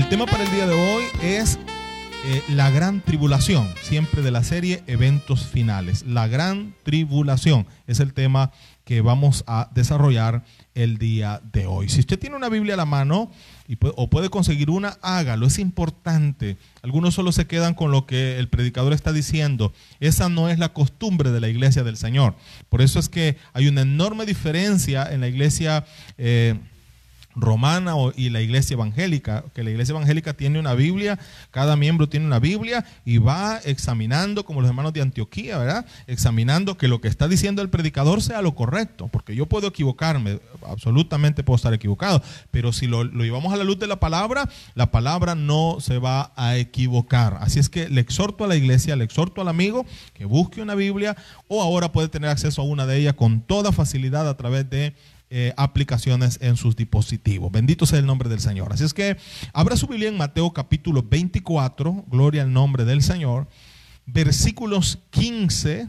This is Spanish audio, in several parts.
El tema para el día de hoy es eh, la gran tribulación, siempre de la serie Eventos Finales. La gran tribulación es el tema que vamos a desarrollar el día de hoy. Si usted tiene una Biblia a la mano o puede conseguir una, hágalo. Es importante. Algunos solo se quedan con lo que el predicador está diciendo. Esa no es la costumbre de la iglesia del Señor. Por eso es que hay una enorme diferencia en la iglesia. Eh, romana y la iglesia evangélica, que la iglesia evangélica tiene una Biblia, cada miembro tiene una Biblia y va examinando, como los hermanos de Antioquía, ¿verdad? Examinando que lo que está diciendo el predicador sea lo correcto, porque yo puedo equivocarme, absolutamente puedo estar equivocado, pero si lo, lo llevamos a la luz de la palabra, la palabra no se va a equivocar. Así es que le exhorto a la iglesia, le exhorto al amigo que busque una Biblia o ahora puede tener acceso a una de ellas con toda facilidad a través de eh, aplicaciones en sus dispositivos. Bendito sea el nombre del Señor. Así es que abra su Biblia en Mateo capítulo 24, gloria al nombre del Señor, versículos 15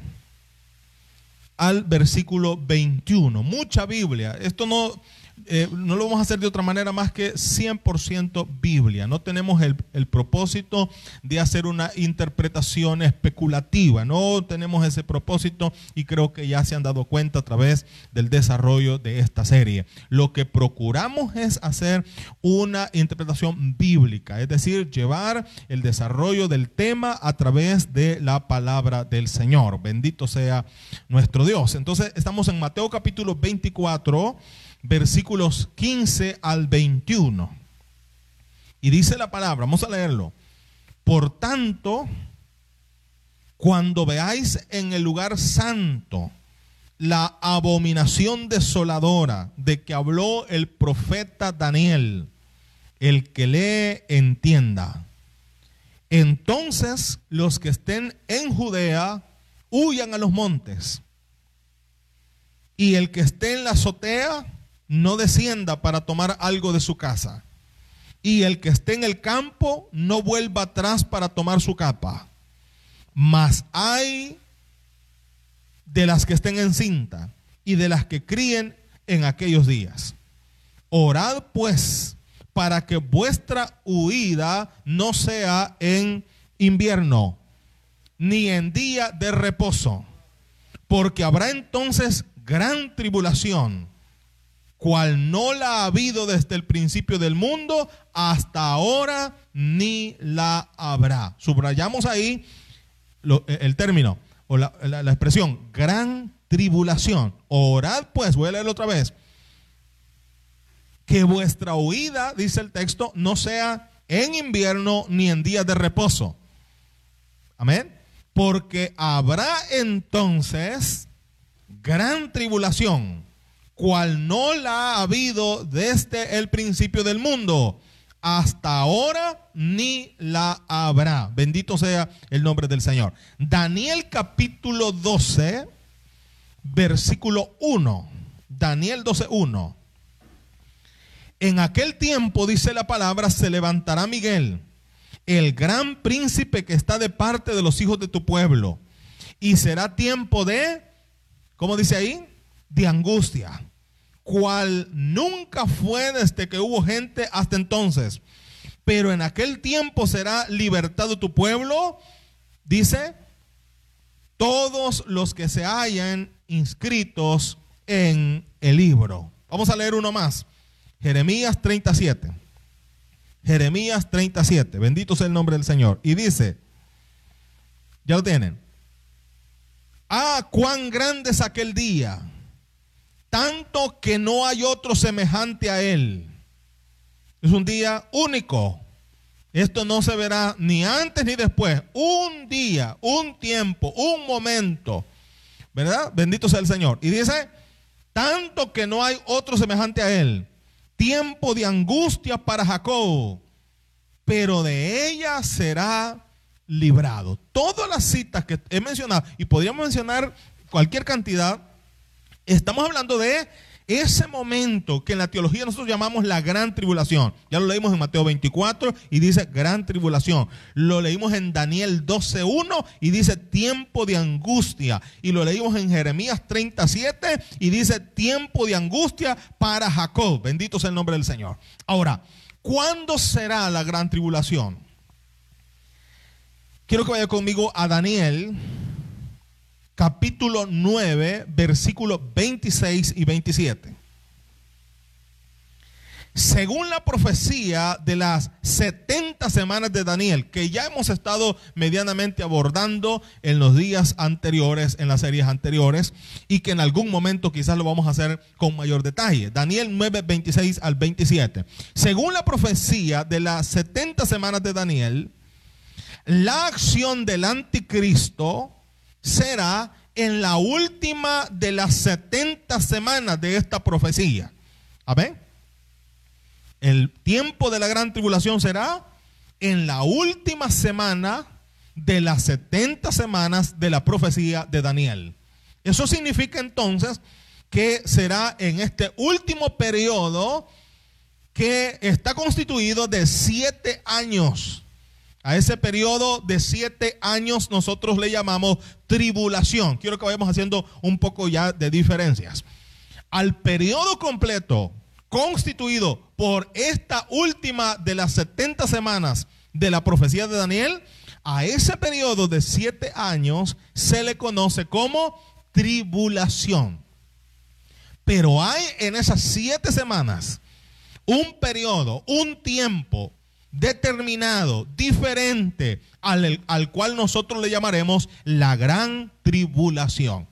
al versículo 21. Mucha Biblia. Esto no eh, no lo vamos a hacer de otra manera más que 100% Biblia. No tenemos el, el, propósito de hacer una interpretación especulativa. No tenemos ese propósito y creo que ya se han dado cuenta a través del desarrollo de esta serie. Lo que procuramos es hacer una interpretación bíblica, es decir, llevar el desarrollo del tema a través de la palabra del Señor. Bendito sea nuestro Dios. Entonces estamos en Mateo capítulo 24 versículos 15 al 21. Y dice la palabra, vamos a leerlo. Por tanto, cuando veáis en el lugar santo la abominación desoladora de que habló el profeta Daniel, el que lee entienda. Entonces los que estén en Judea huyan a los montes. Y el que esté en la azotea no descienda para tomar algo de su casa. Y el que esté en el campo no vuelva atrás para tomar su capa. Mas hay de las que estén en cinta y de las que críen en aquellos días. Orad pues para que vuestra huida no sea en invierno, ni en día de reposo, porque habrá entonces gran tribulación cual no la ha habido desde el principio del mundo hasta ahora, ni la habrá. Subrayamos ahí e, el término o la, expresión, gran tribulación. Orad pues, voy a leerlo otra vez, que vuestra huida, dice el texto, no sea en invierno ni en días de reposo. Amén. Porque habrá entonces gran tribulación cual no la ha habido desde el principio del mundo. Hasta ahora ni la habrá. Bendito sea el nombre del Señor. Daniel capítulo 12, versículo 1. Daniel 12, 1. En aquel tiempo, dice la palabra, se levantará Miguel, el gran príncipe que está de parte de los hijos de tu pueblo. Y será tiempo de, ¿cómo dice ahí? De angustia cual nunca fue desde que hubo gente hasta entonces. Pero en aquel tiempo será libertado tu pueblo, dice, todos los que se hayan inscritos en el libro. Vamos a leer uno más. Jeremías 37. Jeremías 37. Bendito sea el nombre del Señor. Y dice, ya lo tienen. Ah, cuán grande es aquel día tanto que no hay otro semejante a él. Es un día único. Esto no se verá ni antes ni después. Un día, un tiempo, un momento. ¿Verdad? Bendito sea el Señor. Y dice, tanto que no hay otro semejante a él. Tiempo de angustia para Jacob, pero de ella será librado. Todas las citas que he mencionado, y podríamos mencionar cualquier cantidad, Estamos hablando de ese momento que en la teología nosotros llamamos la gran tribulación. Ya lo leímos en Mateo 24 y dice gran tribulación. Lo leímos en Daniel 12.1 y dice tiempo de angustia. Y lo leímos en Jeremías 37 y dice tiempo de angustia para Jacob. Bendito sea el nombre del Señor. Ahora, ¿Cuándo será la gran tribulación? Quiero que vaya conmigo a Daniel, capítulo 9, versículos 26 y 27. Según la profecía de las 70 semanas de Daniel, que ya hemos estado medianamente abordando en los días anteriores, en las series anteriores, y que en algún momento quizás lo vamos a hacer con mayor detalle. Daniel 9, 26 al 27. Según la profecía de las 70 semanas de Daniel, la acción del anticristo será en la última de las 70 semanas de esta profecía. Amén. El tiempo de la gran tribulación será en la última semana de las 70 semanas de la profecía de Daniel. Eso significa entonces que será en este último periodo que está constituido de siete años. A ese periodo de siete años nosotros le llamamos tribulación. Quiero que vayamos haciendo un poco ya de diferencias. Al periodo completo constituido por esta última de las 70 semanas de la profecía de Daniel, a ese periodo de siete años se le conoce como tribulación. Pero hay en esas siete semanas un periodo, un tiempo determinado, diferente, al, al cual nosotros le llamaremos la gran tribulación.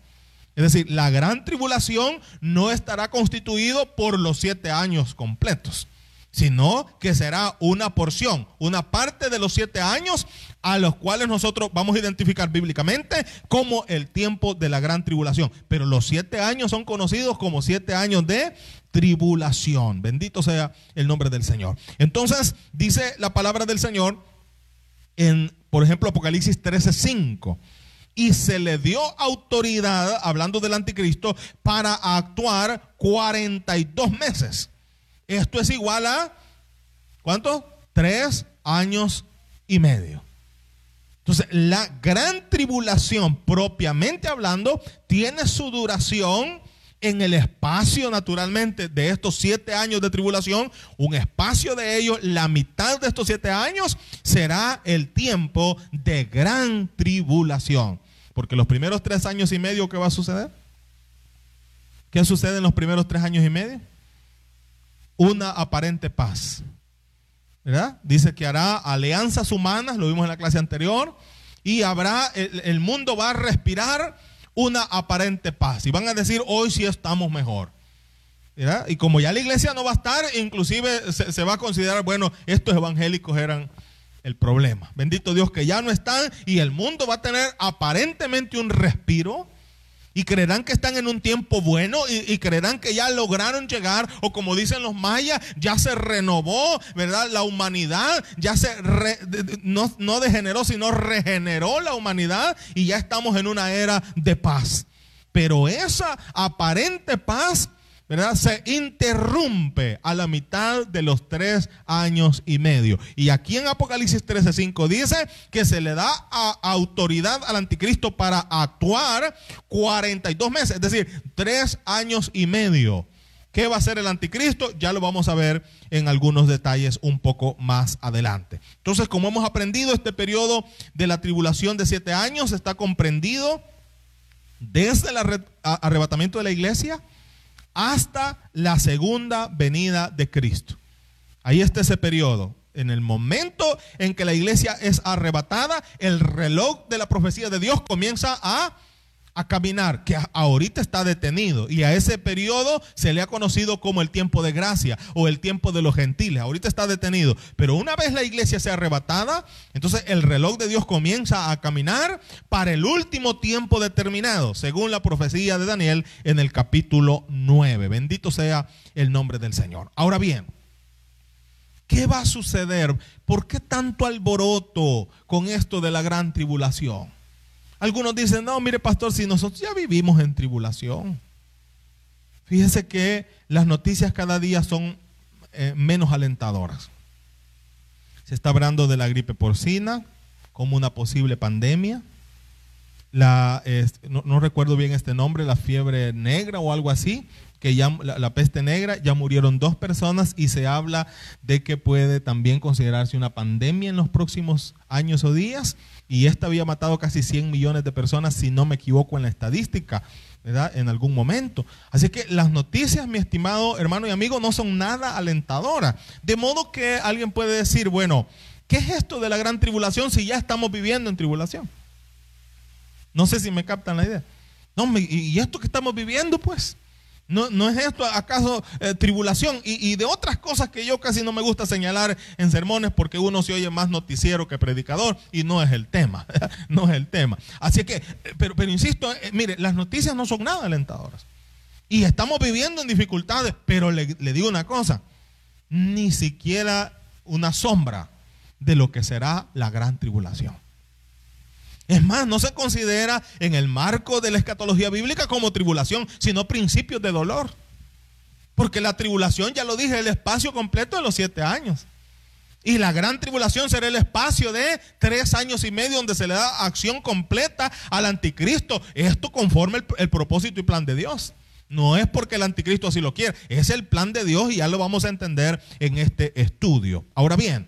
Es decir, la gran tribulación no estará constituido por los siete años completos, sino que será una porción, una parte de los siete años a los cuales nosotros vamos a identificar bíblicamente como el tiempo de la gran tribulación. Pero los siete años son conocidos como siete años de tribulación. Bendito sea el nombre del Señor. Entonces, dice la palabra del Señor en, por ejemplo, Apocalipsis 13:5 y se le dio autoridad, hablando del anticristo, para actuar 42 meses. Esto es igual a, ¿cuánto? Tres años y medio. Entonces, la gran tribulación, propiamente hablando, tiene su duración en el espacio naturalmente de estos siete años de tribulación, un espacio de ellos, la mitad de estos siete años será el tiempo de gran tribulación. Porque los primeros tres años y medio, ¿qué va a suceder? ¿Qué sucede en los primeros tres años y medio? Una aparente paz. Dice que hará alianzas humanas, lo vimos en la clase anterior, y habrá, el, mundo va a respirar una aparente paz. Y van a decir, hoy sí estamos mejor. Y como ya la iglesia no va a estar, inclusive se va a considerar, bueno, estos evangélicos eran el problema. Bendito Dios que ya no están y el mundo va a tener aparentemente un respiro y creerán que están en un tiempo bueno y, creerán que ya lograron llegar o como dicen los mayas, ya se renovó, ¿verdad? La humanidad ya se no, no degeneró, sino regeneró la humanidad y ya estamos en una era de paz. Pero esa aparente paz ¿verdad? Se interrumpe a la mitad de los tres años y medio. Y aquí en Apocalipsis 13:5 dice que se le da autoridad al anticristo para actuar 42 meses, es decir, tres años y medio. ¿Qué va a hacer el anticristo? Ya lo vamos a ver en algunos detalles un poco más adelante. Entonces, como hemos aprendido, este periodo de la tribulación de siete años está comprendido desde el arrebatamiento de la iglesia hasta la segunda venida de Cristo. Ahí está ese periodo. En el momento en que la iglesia es arrebatada, el reloj de la profecía de Dios comienza a a caminar, que ahorita está detenido. Y a ese periodo se le ha conocido como el tiempo de gracia o el tiempo de los gentiles. Ahorita está detenido. Pero una vez la iglesia sea arrebatada, entonces el reloj de Dios comienza a caminar para el último tiempo determinado, según la profecía de Daniel en el capítulo 9. Bendito sea el nombre del Señor. Ahora bien, ¿qué va a suceder? ¿Por qué tanto alboroto con esto de la gran tribulación? Algunos dicen, no, mire pastor, si nosotros ya vivimos en tribulación. Fíjese que las noticias cada día son eh, menos alentadoras. Se está hablando de la gripe porcina como una posible pandemia. la, no, recuerdo bien este nombre, la fiebre negra o algo así, que ya la, peste negra, ya murieron dos personas y se habla de que puede también considerarse una pandemia en los próximos años o días. Y esta había matado casi 100 millones de personas, si no me equivoco en la estadística, ¿verdad? En algún momento. Así que las noticias, mi estimado hermano y amigo, no son nada alentadoras. De modo que alguien puede decir, bueno, ¿qué es esto de la gran tribulación si ya estamos viviendo en tribulación? No sé si me captan la idea. No, ¿y esto que estamos viviendo, pues? ¿No, es esto acaso eh, tribulación? Y, de otras cosas que yo casi no me gusta señalar en sermones porque uno se oye más noticiero que predicador y no es el tema, no es el tema. Así que, eh, pero, pero insisto, eh, mire, las noticias no son nada alentadoras. Y estamos viviendo en dificultades, pero le, le digo una cosa, ni siquiera una sombra de lo que será la gran tribulación. Es más, no se considera en el marco de la escatología bíblica como tribulación, sino principios de dolor. Porque la tribulación, ya lo dije, es el espacio completo de los siete años. Y la gran tribulación será el espacio de tres años y medio donde se le da acción completa al anticristo. Esto conforme el, propósito y plan de Dios. No es porque el anticristo así lo quiere, es el plan de Dios y ya lo vamos a entender en este estudio. Ahora bien,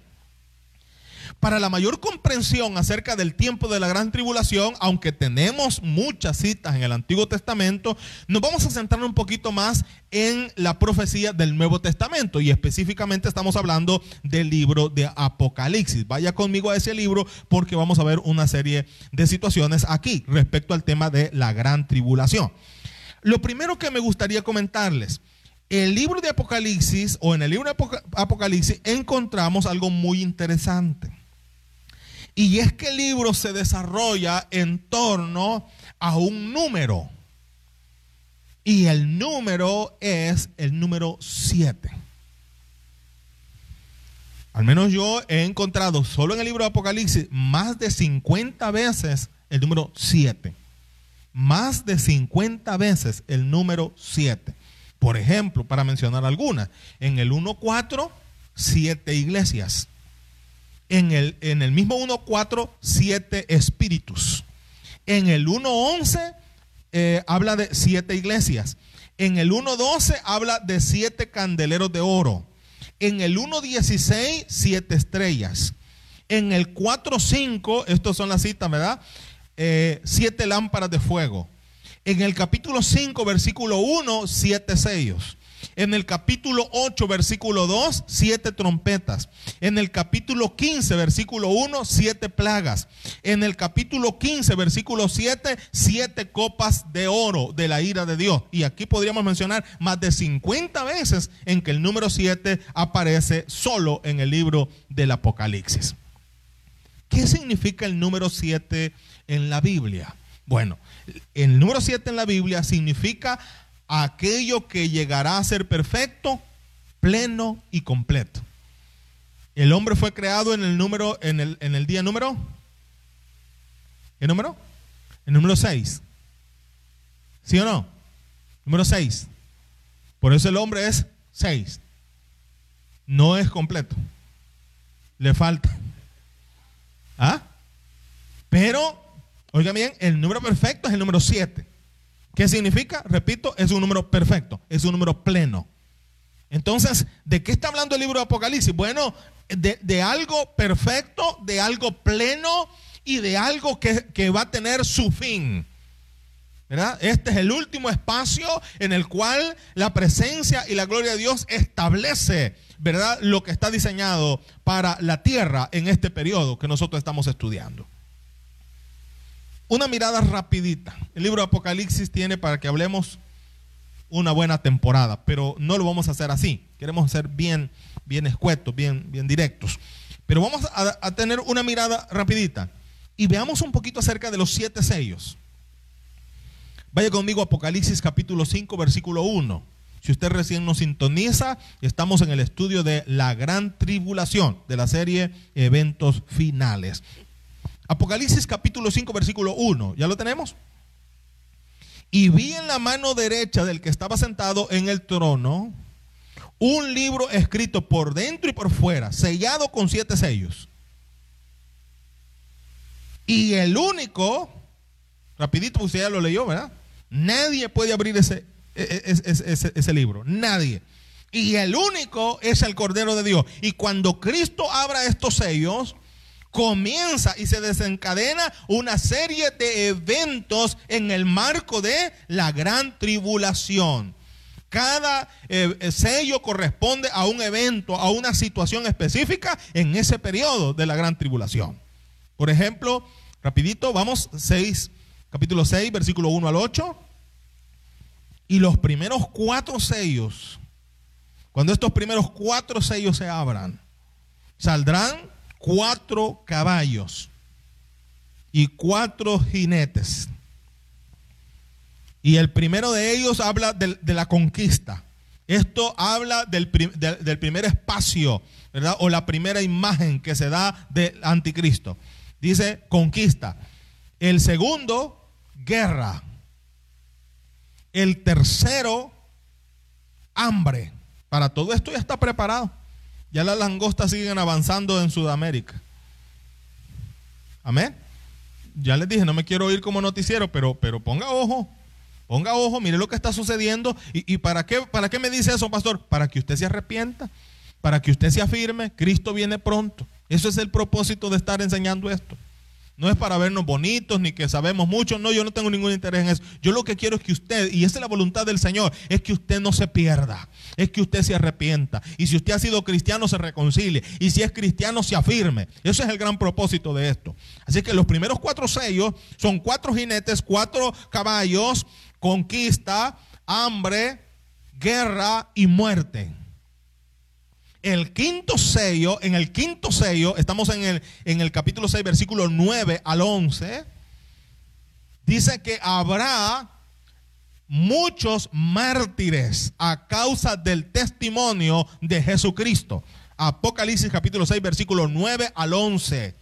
para la mayor comprensión acerca del tiempo de la gran tribulación, aunque tenemos muchas citas en el Antiguo Testamento, nos vamos a centrar un poquito más en la profecía del Nuevo Testamento y específicamente estamos hablando del libro de Apocalipsis. Vaya conmigo a ese libro porque vamos a ver una serie de situaciones aquí respecto al tema de la gran tribulación. Lo primero que me gustaría comentarles, el libro de Apocalipsis o en el libro de Apocalipsis encontramos algo muy interesante. Y es que el libro se desarrolla en torno a un número. Y el número es el número 7. Al menos yo he encontrado solo en el libro de Apocalipsis más de 50 veces el número 7. Más de 50 veces el número 7. Por ejemplo, para mencionar algunas, en el 1.4, siete iglesias en el, en el mismo 1.4, siete espíritus. En el 1.11 eh, habla de siete iglesias. En el 1.12 habla de siete candeleros de oro. En el 1.16, siete estrellas. En el 4.5, estas son las citas, ¿verdad? Eh, siete lámparas de fuego. En el capítulo 5, versículo 1, siete sellos. En el capítulo 8, versículo 2, siete trompetas. En el capítulo 15, versículo 1, siete plagas. En el capítulo 15, versículo 7, siete copas de oro de la ira de Dios. Y aquí podríamos mencionar más de 50 veces en que el número 7 aparece solo en el libro del Apocalipsis. ¿Qué significa el número 7 en la Biblia? Bueno, el número 7 en la Biblia significa aquello que llegará a ser perfecto, pleno y completo. El hombre fue creado en el número, en el, en el día número. ¿Qué número? El número 6. ¿Sí o no? Número 6. Por eso el hombre es 6. No es completo. Le falta. ¿Ah? Pero, oiga bien, el número perfecto es el número 7. ¿Qué significa? Repito, es un número perfecto, es un número pleno. Entonces, ¿de qué está hablando el libro de Apocalipsis? Bueno, de, algo perfecto, de algo pleno y de algo que, va a tener su fin. Este es el último espacio en el cual la presencia y la gloria de Dios establece, ¿verdad? Lo que está diseñado para la tierra en este periodo que nosotros estamos estudiando. Una mirada rapidita. El libro de Apocalipsis tiene para que hablemos una buena temporada, pero no lo vamos a hacer así. Queremos ser bien, bien escuetos, bien, bien directos. Pero vamos a, a tener una mirada rapidita y veamos un poquito acerca de los siete sellos. Vaya conmigo a Apocalipsis capítulo 5, versículo 1. Si usted recién nos sintoniza, estamos en el estudio de la gran tribulación de la serie Eventos Finales. Apocalipsis capítulo 5, versículo 1. ¿Ya lo tenemos? Y vi en la mano derecha del que estaba sentado en el trono un libro escrito por dentro y por fuera, sellado con siete sellos. Y el único, Rapidito, usted ya lo leyó, ¿verdad? Nadie puede abrir ese, e, e, ese, ese, libro. Nadie. Y el único es el Cordero de Dios. Y cuando Cristo abra estos sellos, comienza y se desencadena una serie de eventos en el marco de la gran tribulación. Cada eh, eh, sello corresponde a un evento, a una situación específica en ese periodo de la gran tribulación. Por ejemplo, rapidito, vamos 6, capítulo 6, versículo 1 al 8. Y los primeros cuatro sellos, cuando estos primeros cuatro sellos se abran, saldrán cuatro caballos y cuatro jinetes. Y el primero de ellos habla de, la conquista. Esto habla del, del, primer espacio, ¿verdad? O la primera imagen que se da del anticristo. Dice conquista. El segundo, guerra. El tercero, hambre. Para todo esto ya está preparado. Ya las langostas siguen avanzando en Sudamérica. Amén. Ya les dije, no me quiero ir como noticiero, pero, pero ponga ojo. Ponga ojo, mire lo que está sucediendo. ¿Y, para, qué, para qué me dice eso, pastor? Para que usted se arrepienta, para que usted se afirme. Cristo viene pronto. Eso es el propósito de estar enseñando esto. No es para vernos bonitos ni que sabemos mucho. No, yo no tengo ningún interés en eso. Yo lo que quiero es que usted, y esa es la voluntad del Señor, es que usted no se pierda. Es que usted se arrepienta. Y si usted ha sido cristiano, se reconcilie. Y si es cristiano, se afirme. Eso es el gran propósito de esto. Así que los primeros cuatro sellos son cuatro jinetes, cuatro caballos, conquista, hambre, guerra y muerte el quinto sello, en el quinto sello, estamos en el, en el capítulo 6, versículo 9 al 11, dice que habrá muchos mártires a causa del testimonio de Jesucristo. Apocalipsis capítulo 6, versículo 9 al 11.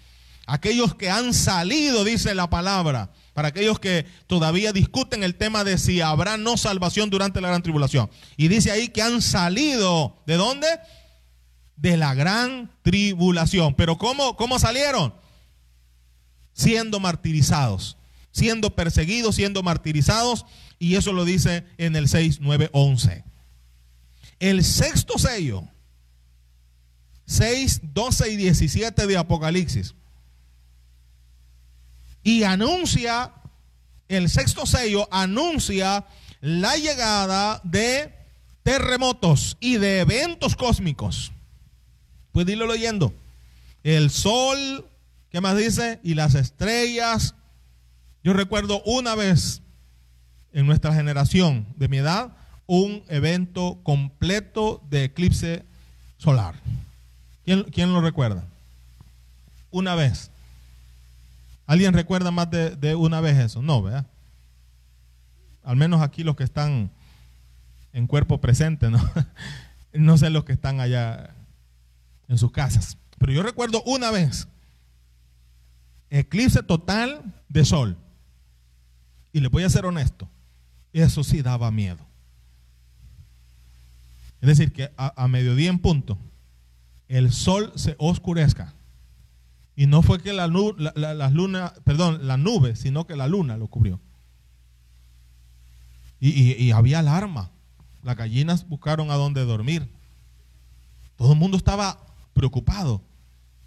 Aquellos que han salido, dice la palabra, para aquellos que todavía discuten el tema de si habrá no salvación durante la gran tribulación. Y dice ahí que han salido, ¿de dónde? De la gran tribulación. Pero ¿cómo, cómo salieron? Siendo martirizados, siendo perseguidos, siendo martirizados. Y eso lo dice en el 6, 9, 11. El sexto sello, 6, 12 y 17 de Apocalipsis. Y anuncia, el sexto sello anuncia la llegada de terremotos y de eventos cósmicos. Pues dilo leyendo. El sol, ¿qué más dice? Y las estrellas. Yo recuerdo una vez en nuestra generación de mi edad un evento completo de eclipse solar. ¿Quién, lo recuerda? Una vez. ¿Alguien recuerda más de, de, una vez eso? No, ¿verdad? Al menos aquí los que están en cuerpo presente, ¿no? no sé los que están allá en sus casas. Pero yo recuerdo una vez, eclipse total de sol. Y le voy a ser honesto, eso sí daba miedo. Es decir, que a, mediodía en punto, el sol se oscurezca. Y no fue que la, luna, perdón, la nube, sino que la luna lo cubrió. Y, y había alarma. Las gallinas buscaron a dónde dormir. Todo el mundo estaba preocupado.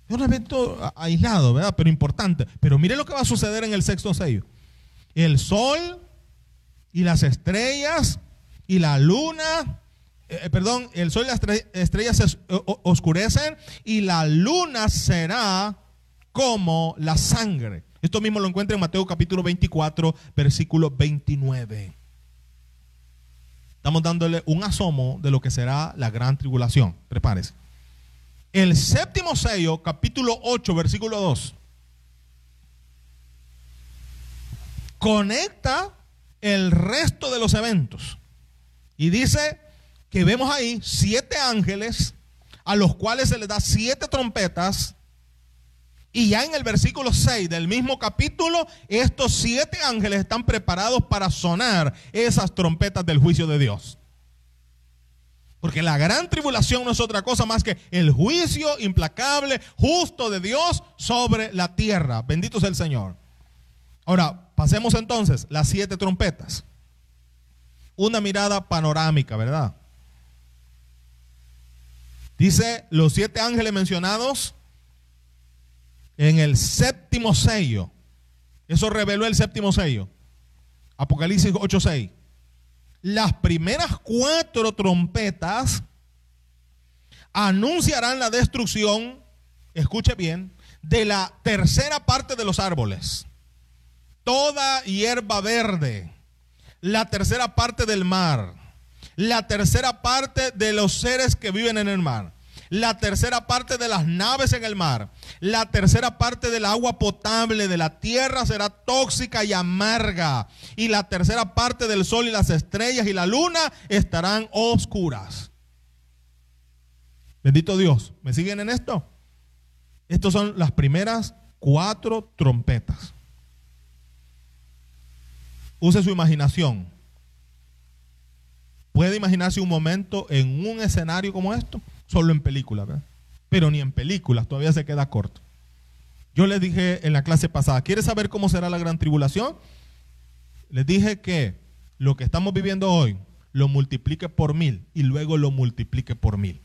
Es un evento aislado, ¿verdad? Pero importante. Pero mire lo que va a suceder en el sexto sello. El sol y las estrellas y la luna, eh, eh, perdón, el sol y las estrellas se oscurecen y la luna será como la sangre. Esto mismo lo encuentra en Mateo capítulo 24, versículo 29. Estamos dándole un asomo de lo que será la gran tribulación. Prepárese. El séptimo sello, capítulo 8, versículo 2, conecta el resto de los eventos. Y dice que vemos ahí siete ángeles a los cuales se les da siete trompetas. Y ya en el versículo 6 del mismo capítulo, estos siete ángeles están preparados para sonar esas trompetas del juicio de Dios. Porque la gran tribulación no es otra cosa más que el juicio implacable, justo de Dios sobre la tierra. Bendito sea el Señor. Ahora, Pasemos entonces las siete trompetas. Una mirada panorámica, ¿verdad? Dice los siete ángeles mencionados en el séptimo sello. Eso reveló el séptimo sello. Apocalipsis 8:6. Las primeras cuatro trompetas anunciarán la destrucción, escuche bien, de la tercera parte de los árboles. Toda hierba verde, la tercera parte del mar, la tercera parte de los seres que viven en el mar, la tercera parte de las naves en el mar, la tercera parte del agua potable de la tierra será tóxica y amarga, y la tercera parte del sol y las estrellas y la luna estarán oscuras. Bendito Dios, ¿me siguen en esto? Estas son las primeras cuatro trompetas. Use su imaginación. ¿Puede imaginarse un momento en un escenario como esto? Solo en películas, ¿verdad? Pero ni en películas, todavía se queda corto. Yo les dije en la clase pasada, ¿quieres saber cómo será la gran tribulación? Les dije que lo que estamos viviendo hoy lo multiplique por mil y luego lo multiplique por mil.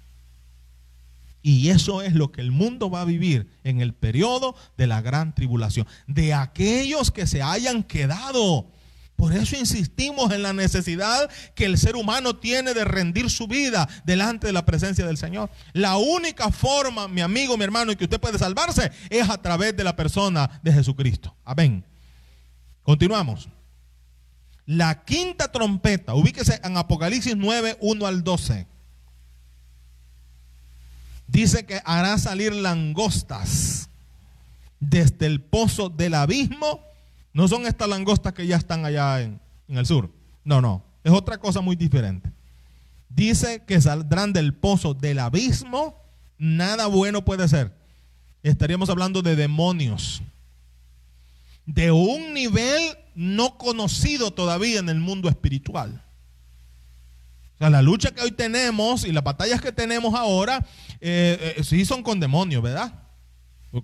Y eso es lo que el mundo va a vivir en el periodo de la gran tribulación. De aquellos que se hayan quedado por eso insistimos en la necesidad que el ser humano tiene de rendir su vida delante de la presencia del Señor. La única forma, mi amigo, mi hermano, en que usted puede salvarse es a través de la persona de Jesucristo. Amén. Continuamos. La quinta trompeta, ubíquese en Apocalipsis 9, 1 al 12. Dice que hará salir langostas desde el pozo del abismo no son estas langostas que ya están allá en, el sur. No, no. Es otra cosa muy diferente. Dice que saldrán del pozo del abismo. Nada bueno puede ser. Estaríamos hablando de demonios. De un nivel no conocido todavía en el mundo espiritual. O sea, la lucha que hoy tenemos y las batallas que tenemos ahora, eh, eh, sí son con demonios, ¿verdad?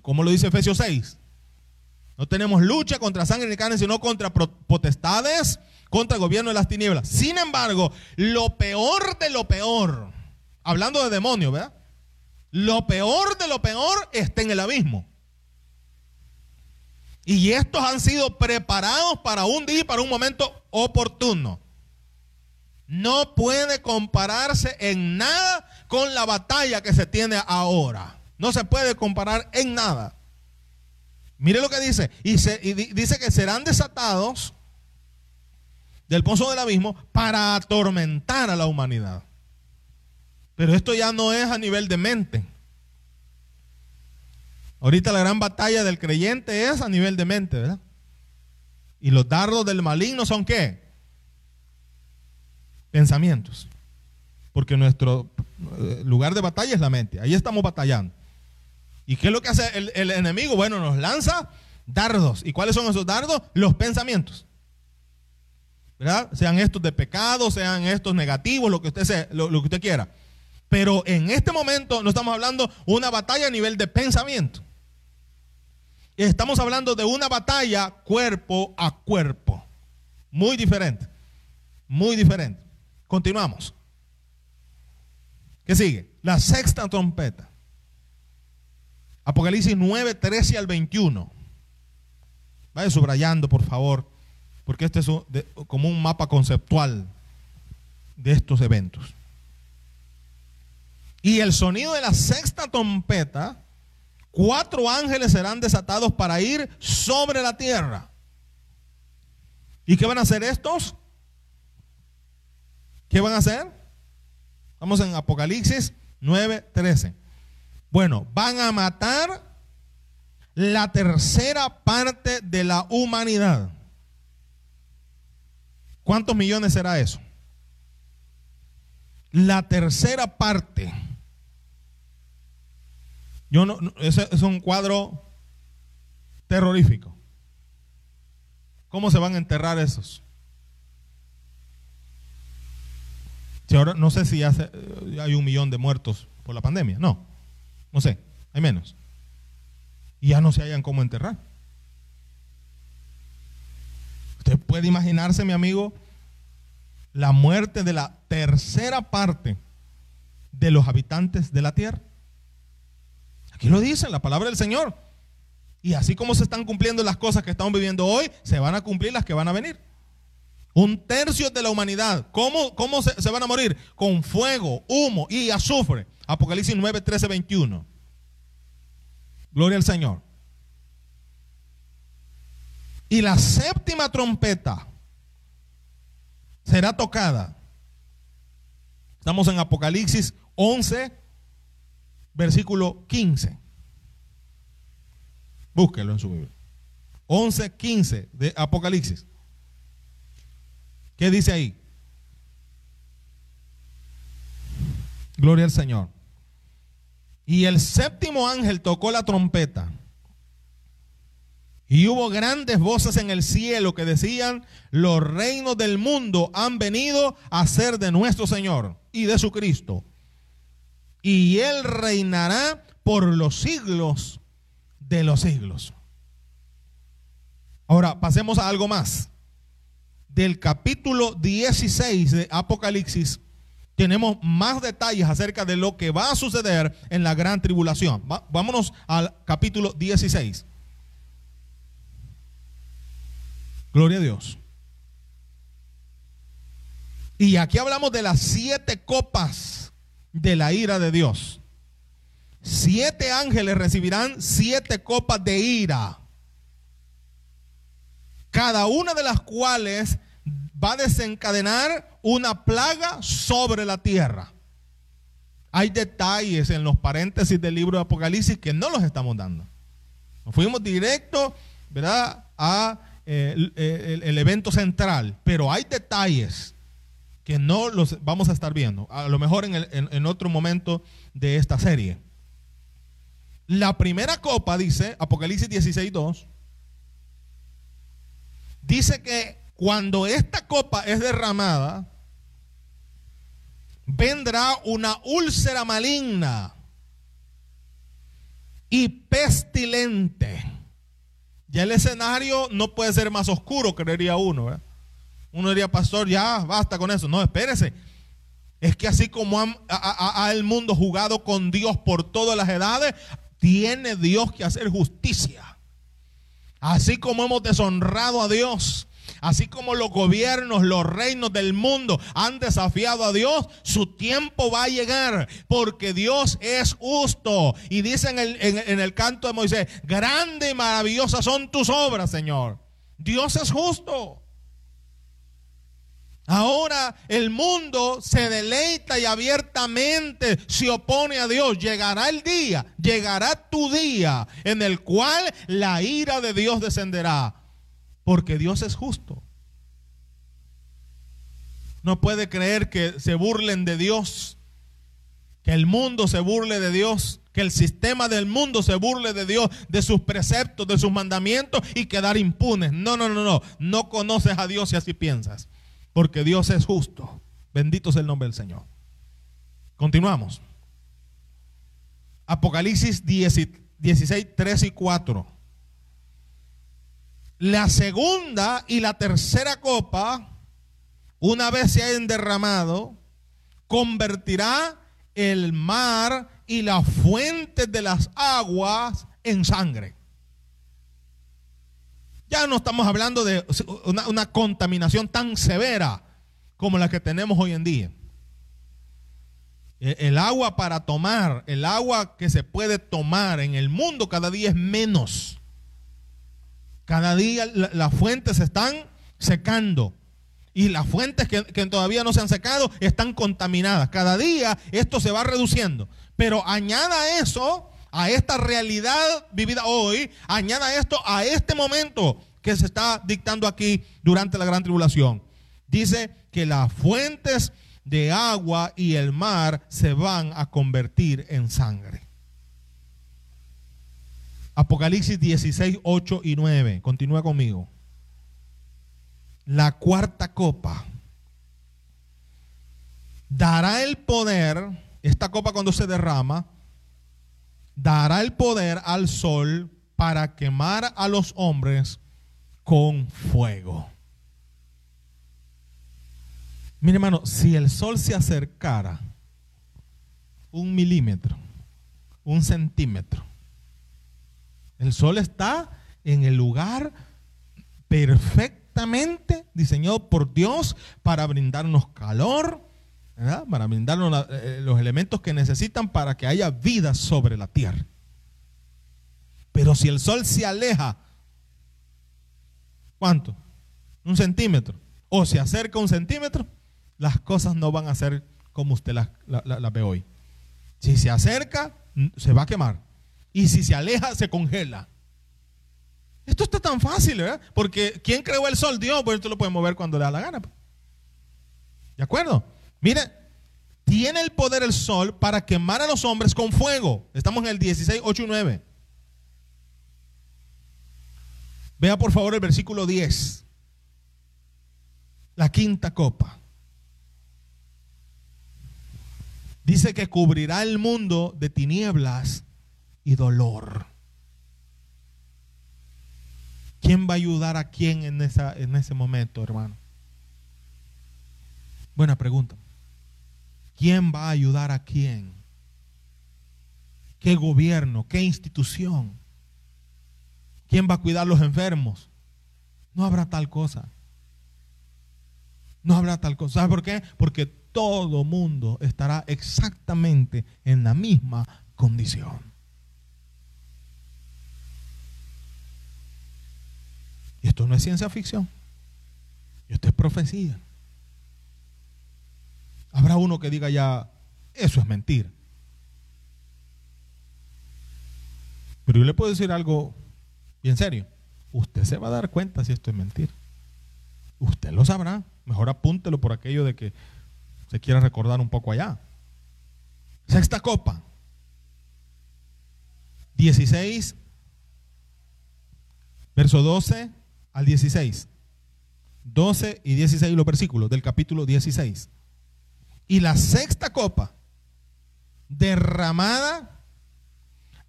Como lo dice Efesios 6. No tenemos lucha contra sangre ni carne, sino contra potestades, contra el gobierno de las tinieblas. Sin embargo, lo peor de lo peor, hablando de demonios, ¿verdad? Lo peor de lo peor está en el abismo. Y estos han sido preparados para un día y para un momento oportuno. No puede compararse en nada con la batalla que se tiene ahora. No se puede comparar en nada. Mire lo que dice. Y, dice que serán desatados del pozo del abismo para atormentar a la humanidad. Pero esto ya no es a nivel de mente. Ahorita la gran batalla del creyente es a nivel de mente, ¿verdad? Y los dardos del maligno son qué? Pensamientos. Porque nuestro eh, lugar de batalla es la mente. Ahí estamos batallando. ¿Y qué es lo que hace el, enemigo? Bueno, nos lanza dardos. ¿Y cuáles son esos dardos? Los pensamientos. ¿Verdad? Sean estos de pecado, sean estos negativos, lo que usted, sea, lo, que usted quiera. Pero en este momento no estamos hablando una batalla a nivel de pensamiento. Estamos hablando de una batalla cuerpo a cuerpo. Muy diferente. Muy diferente. Continuamos. ¿Qué sigue? La sexta trompeta. Apocalipsis 9, 13 al 21. Vaya subrayando, por favor, porque este es como un mapa conceptual de estos eventos. Y el sonido de la sexta trompeta, cuatro ángeles serán desatados para ir sobre la tierra. ¿Y qué van a hacer estos? ¿Qué van a hacer? Vamos en Apocalipsis 9, 13. Bueno, van a matar la tercera parte de la humanidad. ¿Cuántos millones será eso? La tercera parte. Yo no, ese es un cuadro terrorífico. ¿Cómo se van a enterrar esos? Ahora no sé si hace, hay un millón de muertos por la pandemia, no. No sé, hay menos. Y ya no se hayan cómo enterrar. Usted puede imaginarse, mi amigo, la muerte de la tercera parte de los habitantes de la tierra. Aquí lo dice la palabra del Señor. Y así como se están cumpliendo las cosas que estamos viviendo hoy, se van a cumplir las que van a venir. Un tercio de la humanidad. ¿Cómo, cómo se, se, van a morir? Con fuego, humo y azufre. Apocalipsis 9, 13, 21. Gloria al Señor. Y la séptima trompeta será tocada. Estamos en Apocalipsis 11, versículo 15. Búsquelo en su Biblia. 11, 15 de Apocalipsis. ¿Qué dice ahí? Gloria al Señor. Y el séptimo ángel tocó la trompeta. Y hubo grandes voces en el cielo que decían, los reinos del mundo han venido a ser de nuestro Señor y de su Cristo. Y Él reinará por los siglos de los siglos. Ahora, pasemos a algo más. Del capítulo 16 de Apocalipsis tenemos más detalles acerca de lo que va a suceder en la gran tribulación. vámonos al capítulo 16. Gloria a Dios. Y aquí hablamos de las siete copas de la ira de Dios. Siete ángeles recibirán siete copas de ira. Cada una de las cuales va a desencadenar una plaga sobre la tierra. Hay detalles en los paréntesis del libro de Apocalipsis que no los estamos dando. Nos fuimos directo, ¿verdad?, a eh, el, evento central, pero hay detalles que no los vamos a estar viendo, a lo mejor en, en otro momento de esta serie. La primera copa, dice Apocalipsis 16.2, dice que cuando esta copa es derramada, vendrá una úlcera maligna y pestilente. Ya el escenario no puede ser más oscuro, creería uno. Uno diría, pastor, ya basta con eso. No, espérese. Es que así como ha, el mundo jugado con Dios por todas las edades, tiene Dios que hacer justicia. Así como hemos deshonrado a Dios, Así como los gobiernos, los reinos del mundo han desafiado a Dios, su tiempo va a llegar porque Dios es justo. Y dice en el, en, el canto de Moisés, grande y maravillosa son tus obras, Señor. Dios es justo. Ahora el mundo se deleita y abiertamente se opone a Dios. Llegará el día, llegará tu día en el cual la ira de Dios descenderá porque Dios es justo. No puede creer que se burlen de Dios, que el mundo se burle de Dios, que el sistema del mundo se burle de Dios, de sus preceptos, de sus mandamientos y quedar impunes. No, no, no, no. No conoces a Dios si así piensas, porque Dios es justo. Bendito es el nombre del Señor. Continuamos. Apocalipsis 16, 3 y 4. La segunda y la tercera copa, una vez se hayan derramado, convertirá el mar y la fuente de las aguas en sangre. Ya no estamos hablando de una, una, contaminación tan severa como la que tenemos hoy en día. E, el agua para tomar, el agua que se puede tomar en el mundo cada día es menos. Cada día las fuentes se están secando. Y las fuentes que, todavía no se han secado están contaminadas. Cada día esto se va reduciendo. Pero añada eso a esta realidad vivida hoy, añada esto a este momento que se está dictando aquí durante la gran tribulación. Dice que las fuentes de agua y el mar se van a convertir en sangre. Apocalipsis 16, 8 y 9. Continúa conmigo. La cuarta copa dará el poder, esta copa cuando se derrama, dará el poder al sol para quemar a los hombres con fuego. Mire hermano, si el sol se acercara un milímetro, un centímetro, el sol está en el lugar perfectamente diseñado por Dios para brindarnos calor, para brindarnos eh, los elementos que necesitan para que haya vida sobre la tierra. Pero si el sol se aleja, ¿cuánto? Un centímetro. O se acerca un centímetro, las cosas no van a ser como usted las la, ve hoy. Si se acerca, se va a quemar. Y si se aleja, se congela. Esto está tan fácil, ¿verdad? Porque ¿quién creó el sol? Dios, pues esto lo puede mover cuando le da la gana. Pues. ¿De acuerdo? Mire, tiene el poder el sol para quemar a los hombres con fuego. Estamos en el 16, 8 y 9. Vea por favor el versículo 10. La quinta copa. Dice que cubrirá el mundo de tinieblas y dolor. ¿Quién va a ayudar a quién en, esa, en ese momento, hermano? Buena pregunta. ¿Quién va a ayudar a quién? ¿Qué gobierno? ¿Qué institución? ¿Quién va a cuidar a los enfermos? No habrá tal cosa. No habrá tal cosa. ¿Sabe por qué? Porque todo mundo estará exactamente en la misma condición. Y esto no es ciencia ficción. Esto es profecía. Habrá uno que diga ya, eso es mentira. Pero yo le puedo decir algo y en serio, usted se va a dar cuenta si esto es mentira. Usted lo sabrá. Mejor apúntelo por aquello de que se quiera recordar un poco allá. Sexta copa. 16, verso 12 al 16. 12 y 16 los versículos del capítulo 16. Y la sexta copa derramada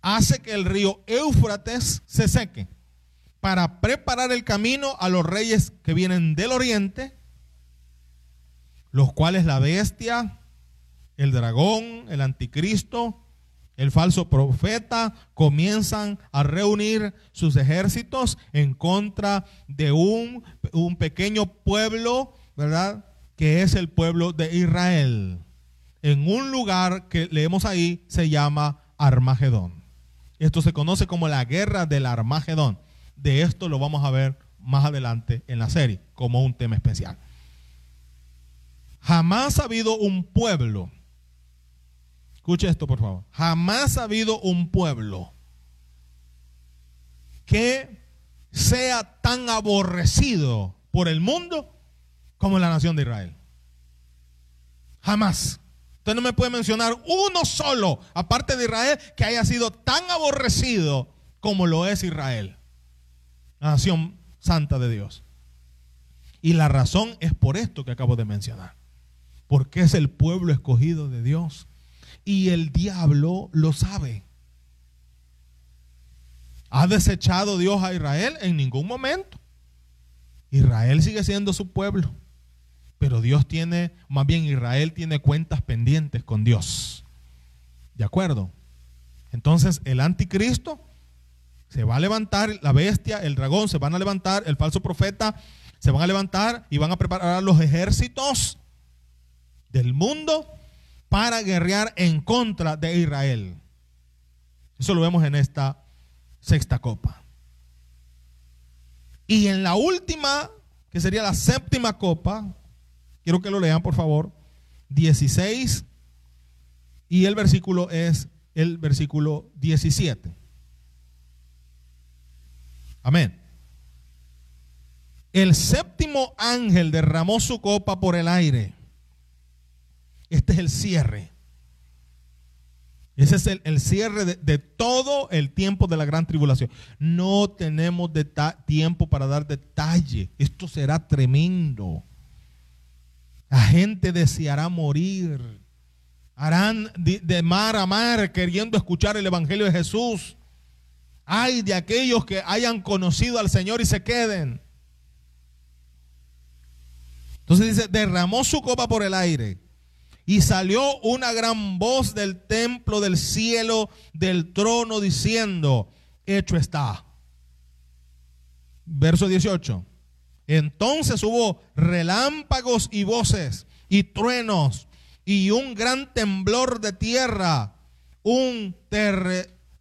hace que el río Éufrates se seque para preparar el camino a los reyes que vienen del oriente, los cuales la bestia, el dragón, el anticristo, el falso profeta comienzan a reunir sus ejércitos en contra de un, un pequeño pueblo, ¿verdad? Que es el pueblo de Israel. En un lugar que leemos ahí se llama Armagedón. Esto se conoce como la guerra del Armagedón. De esto lo vamos a ver más adelante en la serie, como un tema especial. Jamás ha habido un pueblo, escuche esto por favor, jamás ha habido un pueblo que sea tan aborrecido por el mundo como la nación de Israel. Jamás. Usted no me puede mencionar uno solo, aparte de Israel, que haya sido tan aborrecido como lo es Israel, la nación santa de Dios. Y la razón es por esto que acabo de mencionar. Porque es el pueblo escogido de Dios. Y el diablo lo sabe. ¿Ha desechado Dios a Israel? En ningún momento. Israel sigue siendo su pueblo. Pero Dios tiene, más bien Israel tiene cuentas pendientes con Dios. ¿De acuerdo? Entonces el anticristo se va a levantar, la bestia, el dragón, se van a levantar, el falso profeta, se van a levantar y van a preparar los ejércitos del mundo para guerrear en contra de Israel. Eso lo vemos en esta sexta copa. Y en la última, que sería la séptima copa, Quiero que lo lean, por favor. 16 y el versículo es el versículo 17. Amén. El séptimo ángel derramó su copa por el aire. Este es el cierre. Ese es el, cierre de, de, todo el tiempo de la gran tribulación. No tenemos tiempo para dar detalle. Esto será tremendo. La gente deseará morir. Harán de mar a mar queriendo escuchar el Evangelio de Jesús. Hay de aquellos que hayan conocido al Señor y se queden. Entonces dice, derramó su copa por el aire y salió una gran voz del templo del cielo, del trono, diciendo, hecho está. Verso 18. Entonces hubo relámpagos y voces y truenos y un gran temblor de tierra, un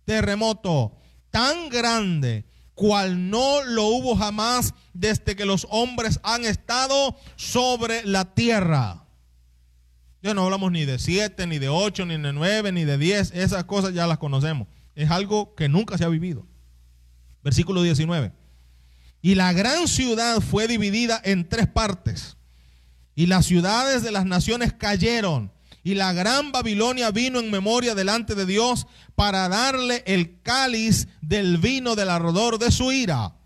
terremoto tan grande cual no lo hubo jamás desde que los hombres han estado sobre la tierra. Ya no hablamos ni de siete, ni de ocho, ni de nueve, ni de diez. Esas cosas ya las conocemos. Es algo que nunca se ha vivido. Versículo 19. Y la gran ciudad fue dividida en tres partes. Y las ciudades de las naciones cayeron. Y la gran Babilonia vino en memoria delante de Dios para darle el cáliz del vino del ardor de su ira.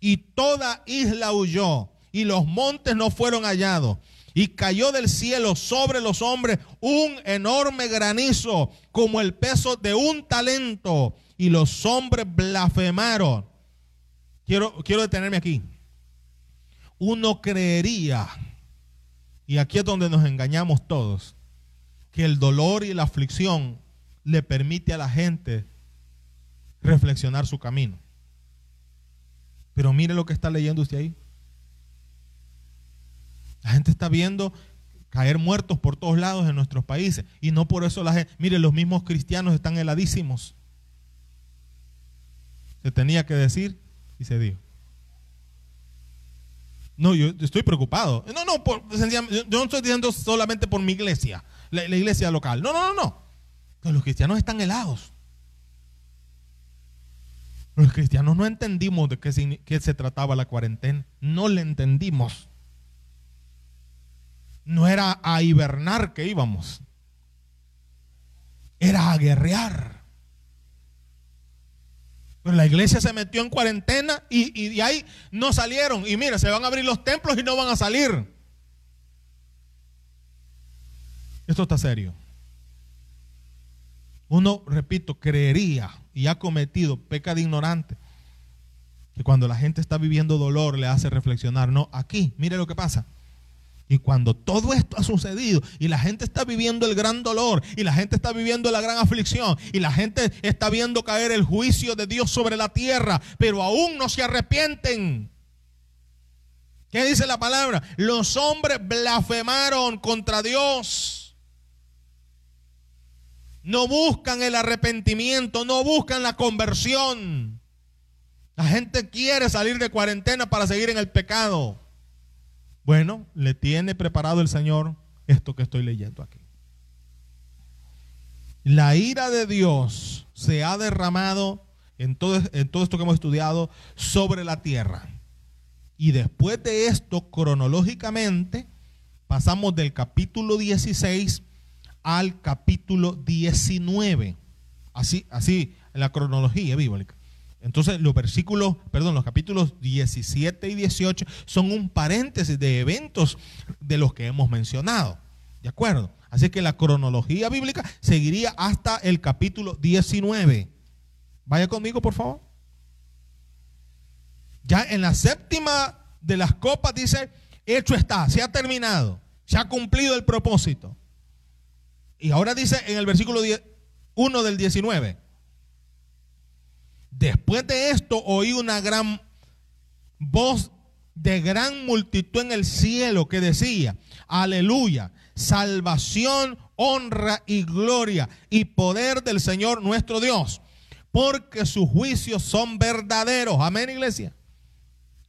Y toda isla huyó, y los montes no fueron hallados. Y cayó del cielo sobre los hombres un enorme granizo, como el peso de un talento. Y los hombres blasfemaron. Quiero, quiero detenerme aquí. Uno creería, y aquí es donde nos engañamos todos, que el dolor y la aflicción le permite a la gente reflexionar su camino. Pero mire lo que está leyendo usted ahí. La gente está viendo caer muertos por todos lados en nuestros países. Y no por eso la gente, mire, los mismos cristianos están heladísimos. Se tenía que decir y se dijo. No, yo estoy preocupado. No, no, yo no estoy diciendo solamente por mi iglesia la, iglesia local. No, no, no, no. Los cristianos están helados. Los cristianos no entendimos de qué, qué se trataba la cuarentena. No le entendimos. No era a hibernar que íbamos. Era a guerrear. Pero la iglesia se metió en cuarentena y, y de ahí no salieron. Y mira, se van a abrir los templos y no van a salir. Esto está serio. Uno, repito, creería y ha cometido peca de ignorante. Que cuando la gente está viviendo dolor le hace reflexionar. No, aquí, mire lo que pasa. Y cuando todo esto ha sucedido y la gente está viviendo el gran dolor y la gente está viviendo la gran aflicción y la gente está viendo caer el juicio de Dios sobre la tierra, pero aún no se arrepienten. ¿Qué dice la palabra? Los hombres blasfemaron contra Dios. No buscan el arrepentimiento, no buscan la conversión. La gente quiere salir de cuarentena para seguir en el pecado. Bueno, le tiene preparado el Señor esto que estoy leyendo aquí. La ira de Dios se ha derramado en todo, esto que hemos estudiado sobre la tierra. Y después de esto, cronológicamente, pasamos del capítulo 16 al capítulo 19. Así, así, la cronología bíblica. Entonces, los versículos, perdón, los capítulos 17 y 18 son un paréntesis de eventos de los que hemos mencionado. ¿De acuerdo? Así que la cronología bíblica seguiría hasta el capítulo 19. Vaya conmigo, por favor. Ya en la séptima de las copas dice, hecho está, se ha terminado, se ha cumplido el propósito. Y ahora dice en el versículo 1 del 19. Después de esto oí una gran voz de gran multitud en el cielo que decía, aleluya, salvación, honra y gloria y poder del Señor nuestro Dios, porque sus juicios son verdaderos. Amén, iglesia.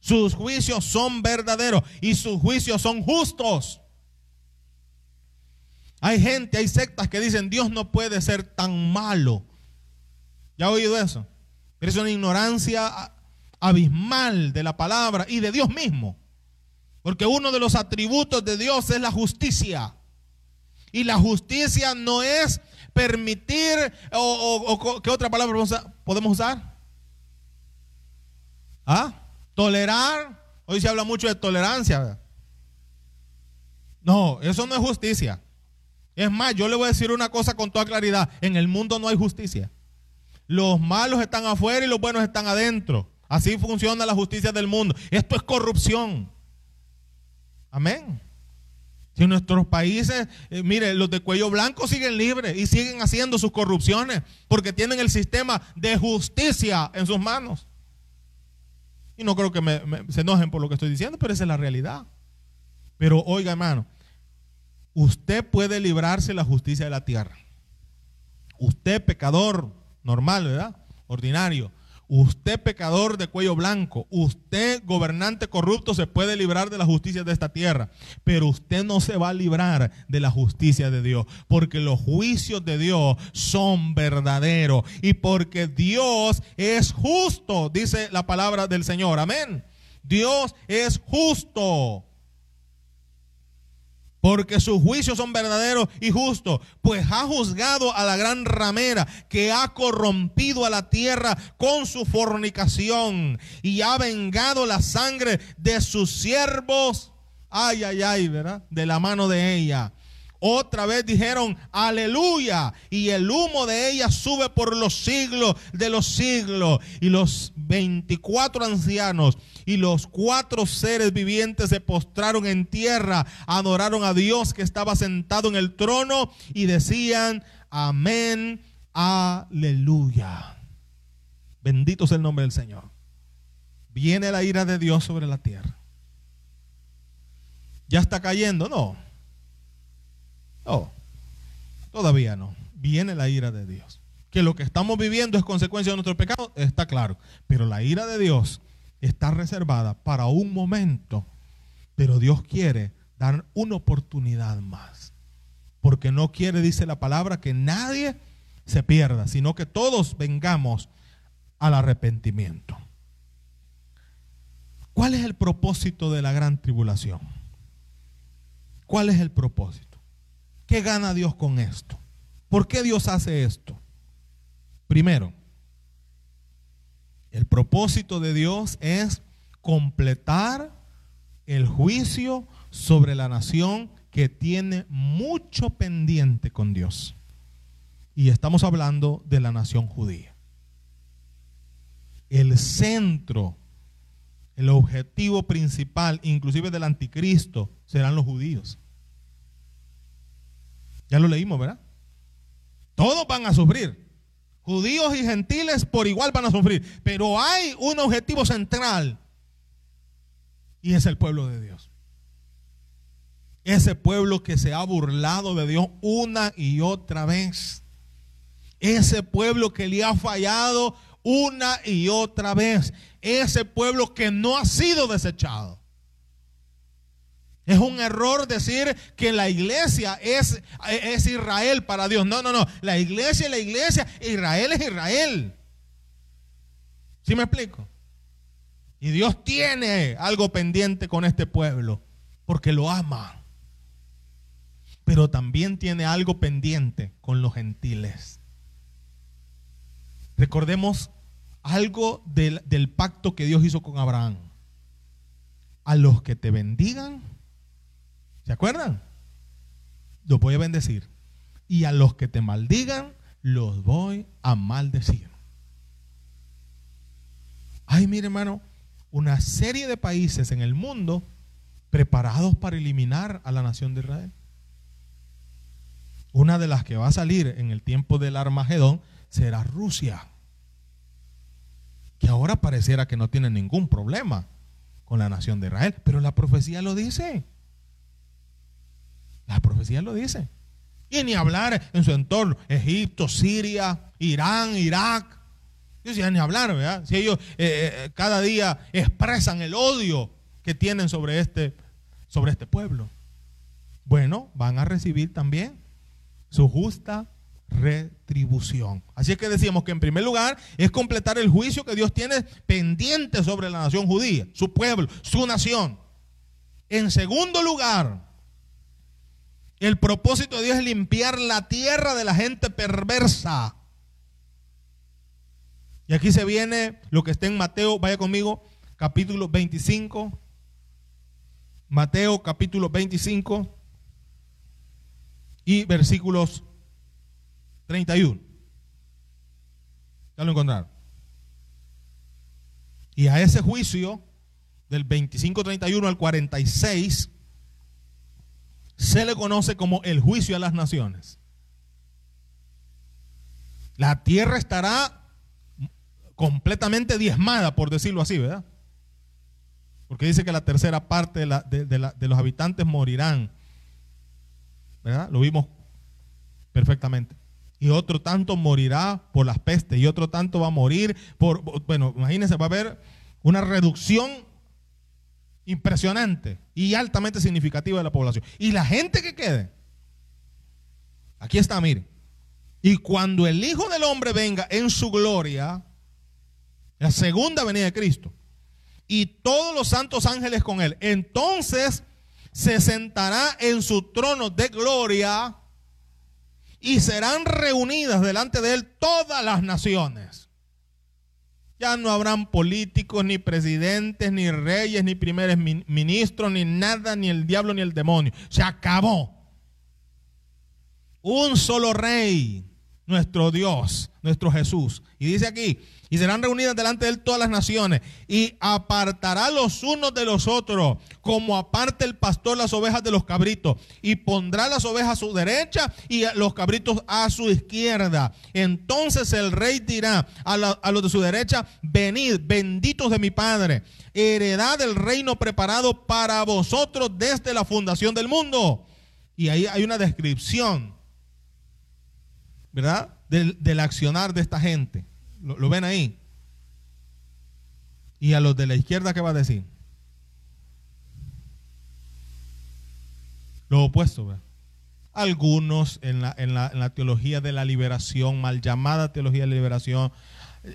Sus juicios son verdaderos y sus juicios son justos. Hay gente, hay sectas que dicen Dios no puede ser tan malo. ¿Ya ha oído eso? Pero es una ignorancia abismal de la palabra y de Dios mismo. Porque uno de los atributos de Dios es la justicia. Y la justicia no es permitir, o, ¿qué otra palabra podemos usar? ¿Ah? Tolerar. Hoy se habla mucho de tolerancia. No, eso no es justicia. Es más, yo le voy a decir una cosa con toda claridad. En el mundo no hay justicia. Los malos están afuera y los buenos están adentro. Así funciona la justicia del mundo. Esto es corrupción. Amén. Si nuestros países, eh, mire, los de cuello blanco siguen libres y siguen haciendo sus corrupciones porque tienen el sistema de justicia en sus manos. Y no creo que se enojen por lo que estoy diciendo, pero esa es la realidad. Pero oiga, hermano, usted puede librarse de la justicia de la tierra. Usted, pecador normal, ¿verdad? Ordinario Usted pecador de cuello blanco, usted gobernante corrupto se puede librar de la justicia de esta tierra, pero usted no se va a librar de la justicia de Dios, porque los juicios de Dios son verdaderos y porque Dios es justo, dice la palabra del Señor. Amén. Dios es justo porque sus juicios son verdaderos y justos, pues ha juzgado a la gran ramera que ha corrompido a la tierra con su fornicación y ha vengado la sangre de sus siervos, ay, ay, ay, ¿verdad? De la mano de ella. Otra vez dijeron, aleluya, y el humo de ella sube por los siglos de los siglos. Y los 24 ancianos y los cuatro seres vivientes se postraron en tierra, adoraron a Dios que estaba sentado en el trono y decían, amén, aleluya. Bendito es el nombre del Señor. Viene la ira de Dios sobre la tierra. ¿Ya está cayendo? No. No. Todavía no. Viene la ira de Dios. Que lo que estamos viviendo es consecuencia de nuestro pecado, está claro. Pero la ira de Dios está reservada para un momento, pero Dios quiere dar una oportunidad más. Porque no quiere, dice la palabra, que nadie se pierda, sino que todos vengamos al arrepentimiento. ¿Cuál es el propósito de la gran tribulación? ¿Cuál es el propósito? ¿Qué gana Dios con esto? ¿Por qué Dios hace esto? Primero, el propósito de Dios es completar el juicio sobre la nación que tiene mucho pendiente con Dios. Y estamos hablando de la nación judía. El centro, el objetivo principal, inclusive del anticristo, serán los judíos. Ya lo leímos, ¿verdad? Todos van a sufrir. Judíos y gentiles por igual van a sufrir. Pero hay un objetivo central. Y es el pueblo de Dios. Ese pueblo que se ha burlado de Dios una y otra vez. Ese pueblo que le ha fallado una y otra vez. Ese pueblo que no ha sido desechado. Es un error decir que la iglesia es, es, Israel para Dios. No, no, no. La iglesia es la iglesia. Israel es Israel. ¿Sí me explico? Y Dios tiene algo pendiente con este pueblo porque lo ama. Pero también tiene algo pendiente con los gentiles. Recordemos algo del, del pacto que Dios hizo con Abraham. A los que te bendigan, ¿Se acuerdan? Los voy a bendecir. Y a los que te maldigan, los voy a maldecir. Ay, mire hermano, una serie de países en el mundo preparados para eliminar a la nación de Israel. Una de las que va a salir en el tiempo del Armagedón será Rusia, que ahora pareciera que no tiene ningún problema con la nación de Israel, pero la profecía lo dice. La profecía lo dice. Y ni hablar en su entorno, Egipto, Siria, Irán, Irak. Ni hablar, ¿verdad? Si ellos eh, eh, cada día expresan el odio que tienen sobre este, sobre este pueblo. Bueno, van a recibir también su justa retribución. Así es que decíamos que en primer lugar es completar el juicio que Dios tiene pendiente sobre la nación judía, su pueblo, su nación. En segundo lugar, el propósito de Dios es limpiar la tierra de la gente perversa. Y aquí se viene lo que está en Mateo, vaya conmigo, capítulo 25. Mateo capítulo 25 y versículos 31. Ya lo encontraron. Y a ese juicio del 25-31 al 46 se le conoce como el juicio a las naciones. La tierra estará completamente diezmada, por decirlo así, ¿verdad? Porque dice que la tercera parte de, los habitantes morirán. ¿Verdad? Lo vimos perfectamente. Y otro tanto morirá por las pestes. Y otro tanto va a morir por... Bueno, imagínense, va a haber una reducción impresionante y altamente significativa de la población. Y la gente que quede. Aquí está, mire. Y cuando el Hijo del Hombre venga en su gloria, la segunda venida de Cristo, y todos los santos ángeles con él. Entonces se sentará en su trono de gloria y serán reunidas delante de él todas las naciones. Ya no habrán políticos, ni presidentes, ni reyes, ni primeros ministros, ni nada, ni el diablo, ni el demonio. Se acabó. Un solo rey, nuestro Dios, nuestro Jesús. Y dice aquí, y serán reunidas delante de él todas las naciones y apartará los unos de los otros, como aparte el pastor las ovejas de los cabritos y pondrá las ovejas a su derecha y los cabritos a su izquierda. Entonces el rey dirá a, los de su derecha, venid, benditos de mi Padre, heredad del reino preparado para vosotros desde la fundación del mundo. Y ahí hay una descripción, ¿verdad? Del accionar de esta gente. ¿Lo, ven ahí? Y a los de la izquierda, ¿qué va a decir? Lo opuesto, Algunos en la, en, la, teología de la liberación, mal llamada teología de la liberación,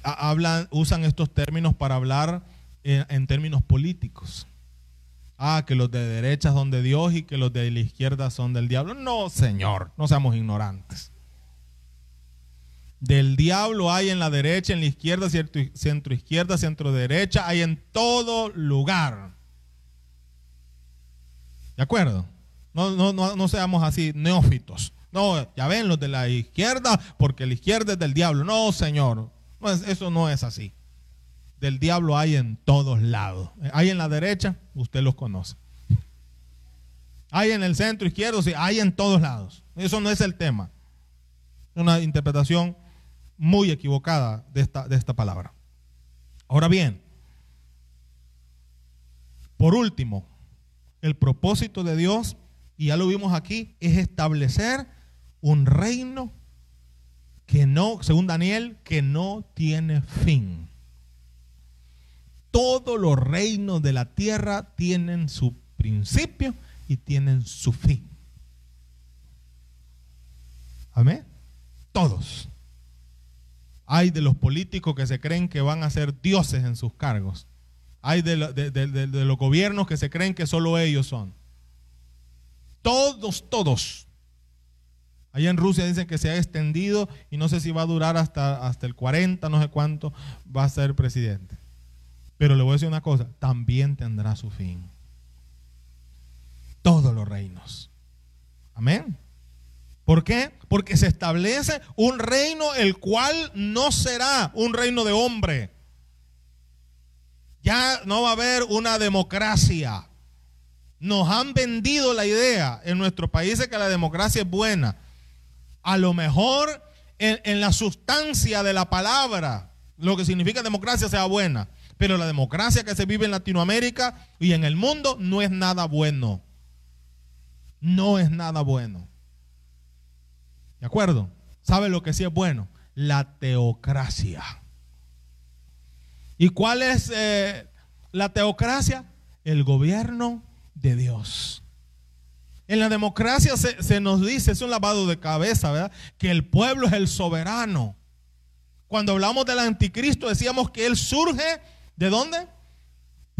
hablan, usan estos términos para hablar en, en términos políticos. Ah, que los de derecha son de Dios y que los de la izquierda son del diablo. No, Señor, no seamos ignorantes. Del diablo hay en la derecha, en la izquierda, centro izquierda, centro derecha, hay en todo lugar. ¿De acuerdo? No, no, no, no seamos así neófitos. No, ya ven los de la izquierda, porque la izquierda es del diablo. No, Señor, eso no es así. Del diablo hay en todos lados. Hay en la derecha, usted los conoce. Hay en el centro izquierdo, sí, hay en todos lados. Eso no es el tema. Una interpretación muy equivocada de esta, de esta palabra. Ahora bien, por último, el propósito de Dios, y ya lo vimos aquí, es establecer un reino que no, según Daniel, que no tiene fin. Todos los reinos de la tierra tienen su principio y tienen su fin. Amén. Todos. Hay de los políticos que se creen que van a ser dioses en sus cargos. Hay de, los gobiernos que se creen que solo ellos son. Todos, todos. Allá en Rusia dicen que se ha extendido y no sé si va a durar hasta, hasta el 40, no sé cuánto va a ser presidente. Pero le voy a decir una cosa, también tendrá su fin. Todos los reinos. Amén. ¿Por qué? Porque se establece un reino el cual no será un reino de hombre. Ya no va a haber una democracia. Nos han vendido la idea en nuestros países que la democracia es buena. A lo mejor en, en la sustancia de la palabra, lo que significa democracia sea buena. Pero la democracia que se vive en Latinoamérica y en el mundo no es nada bueno. No es nada bueno. ¿De acuerdo? ¿Sabe lo que sí es bueno? La teocracia. ¿Y cuál es eh, la teocracia? El gobierno de Dios. En la democracia se, se, nos dice, es un lavado de cabeza, ¿verdad? Que el pueblo es el soberano. Cuando hablamos del anticristo decíamos que él surge de dónde?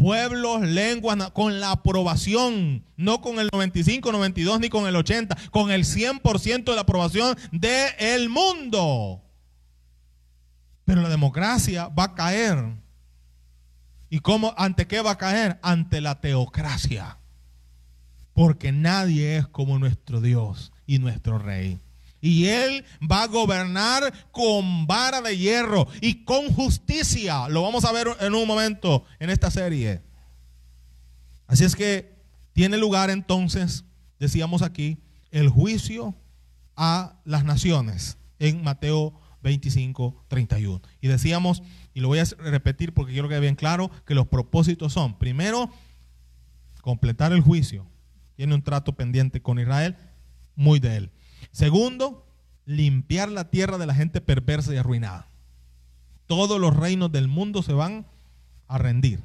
Pueblos, lenguas, con la aprobación, no con el 95, 92 ni con el 80, con el 100% de la aprobación del el mundo. Pero la democracia va a caer. ¿Y cómo? ¿Ante qué va a caer? Ante la teocracia. Porque nadie es como nuestro Dios y nuestro Rey. Y Él va a gobernar con vara de hierro y con justicia. Lo vamos a ver en un momento en esta serie. Así es que tiene lugar entonces decíamos aquí, el juicio a las naciones en Mateo 25, 31. Y decíamos, y lo voy a repetir porque quiero que quede bien claro, que los propósitos son, primero, completar el juicio. Tiene un trato pendiente con Israel, muy de él. Segundo, limpiar la tierra de la gente perversa y arruinada. Todos los reinos del mundo se van a rendir.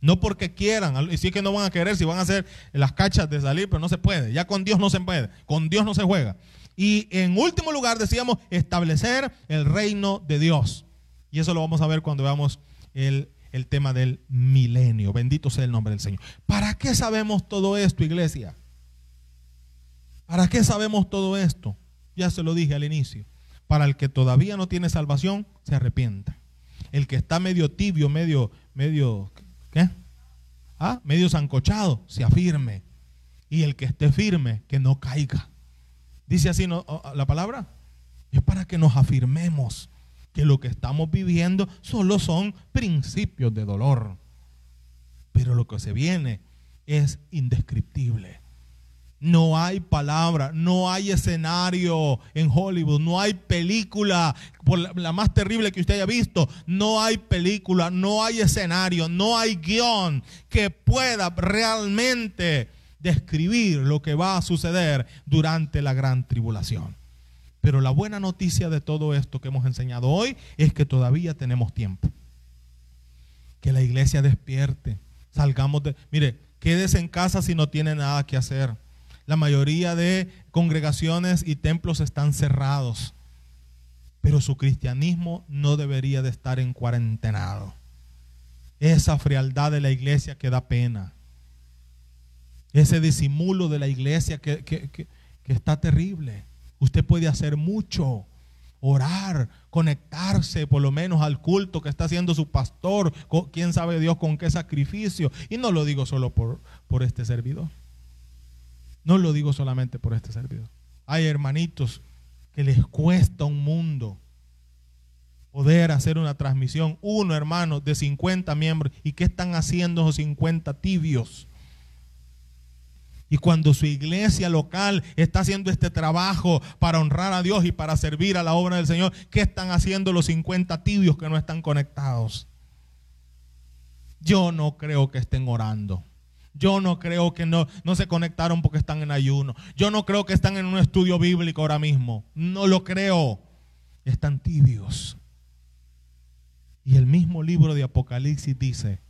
No porque quieran, y sí que no van a querer, si van a hacer las cachas de salir, pero no se puede. Ya con Dios no se puede, con Dios no se juega. Y en último lugar decíamos establecer el reino de Dios. Y eso lo vamos a ver cuando veamos el, el tema del milenio. Bendito sea el nombre del Señor. ¿Para qué sabemos todo esto, iglesia? ¿Para qué sabemos todo esto? Ya se lo dije al inicio. Para el que todavía no tiene salvación, se arrepienta. El que está medio tibio, medio, medio, ¿qué? ¿Ah? Medio zancochado, se afirme. Y el que esté firme, que no caiga. Dice así la palabra. Es para que nos afirmemos que lo que estamos viviendo solo son principios de dolor. Pero lo que se viene es indescriptible. No hay palabra, no hay escenario en Hollywood, no hay película, por la, más terrible que usted haya visto, no hay película, no hay escenario, no hay guion que pueda realmente describir lo que va a suceder durante la gran tribulación. Pero la buena noticia de todo esto que hemos enseñado hoy es que todavía tenemos tiempo. Que la iglesia despierte, salgamos de... Mire, quédese en casa si no tiene nada que hacer. La mayoría de congregaciones y templos están cerrados. Pero su cristianismo no debería de estar en cuarentenado. Esa frialdad de la iglesia que da pena. Ese disimulo de la iglesia que, que está terrible. Usted puede hacer mucho orar, conectarse por lo menos al culto que está haciendo su pastor, quién sabe Dios con qué sacrificio. Y no lo digo solo por, por este servidor. No lo digo solamente por este servidor. Hay hermanitos que les cuesta un mundo poder hacer una transmisión. Uno, hermano, de 50 miembros. ¿Y qué están haciendo esos 50 tibios? Y cuando su iglesia local está haciendo este trabajo para honrar a Dios y para servir a la obra del Señor, ¿qué están haciendo los 50 tibios que no están conectados? Yo no creo que estén orando. Yo no creo que no, no se conectaron porque están en ayuno. Yo no creo que están en un estudio bíblico ahora mismo. No lo creo. Están tibios. Y el mismo libro de Apocalipsis dice,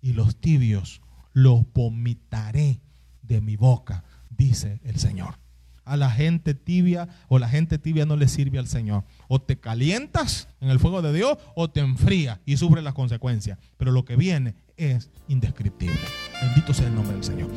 y los tibios los vomitaré de mi boca, dice el Señor. A la gente tibia o la gente tibia no le sirve al Señor. O te calientas en el fuego de Dios o te enfría y sufre las consecuencias. Pero lo que viene es indescriptible. Bendito sea el nombre del Señor.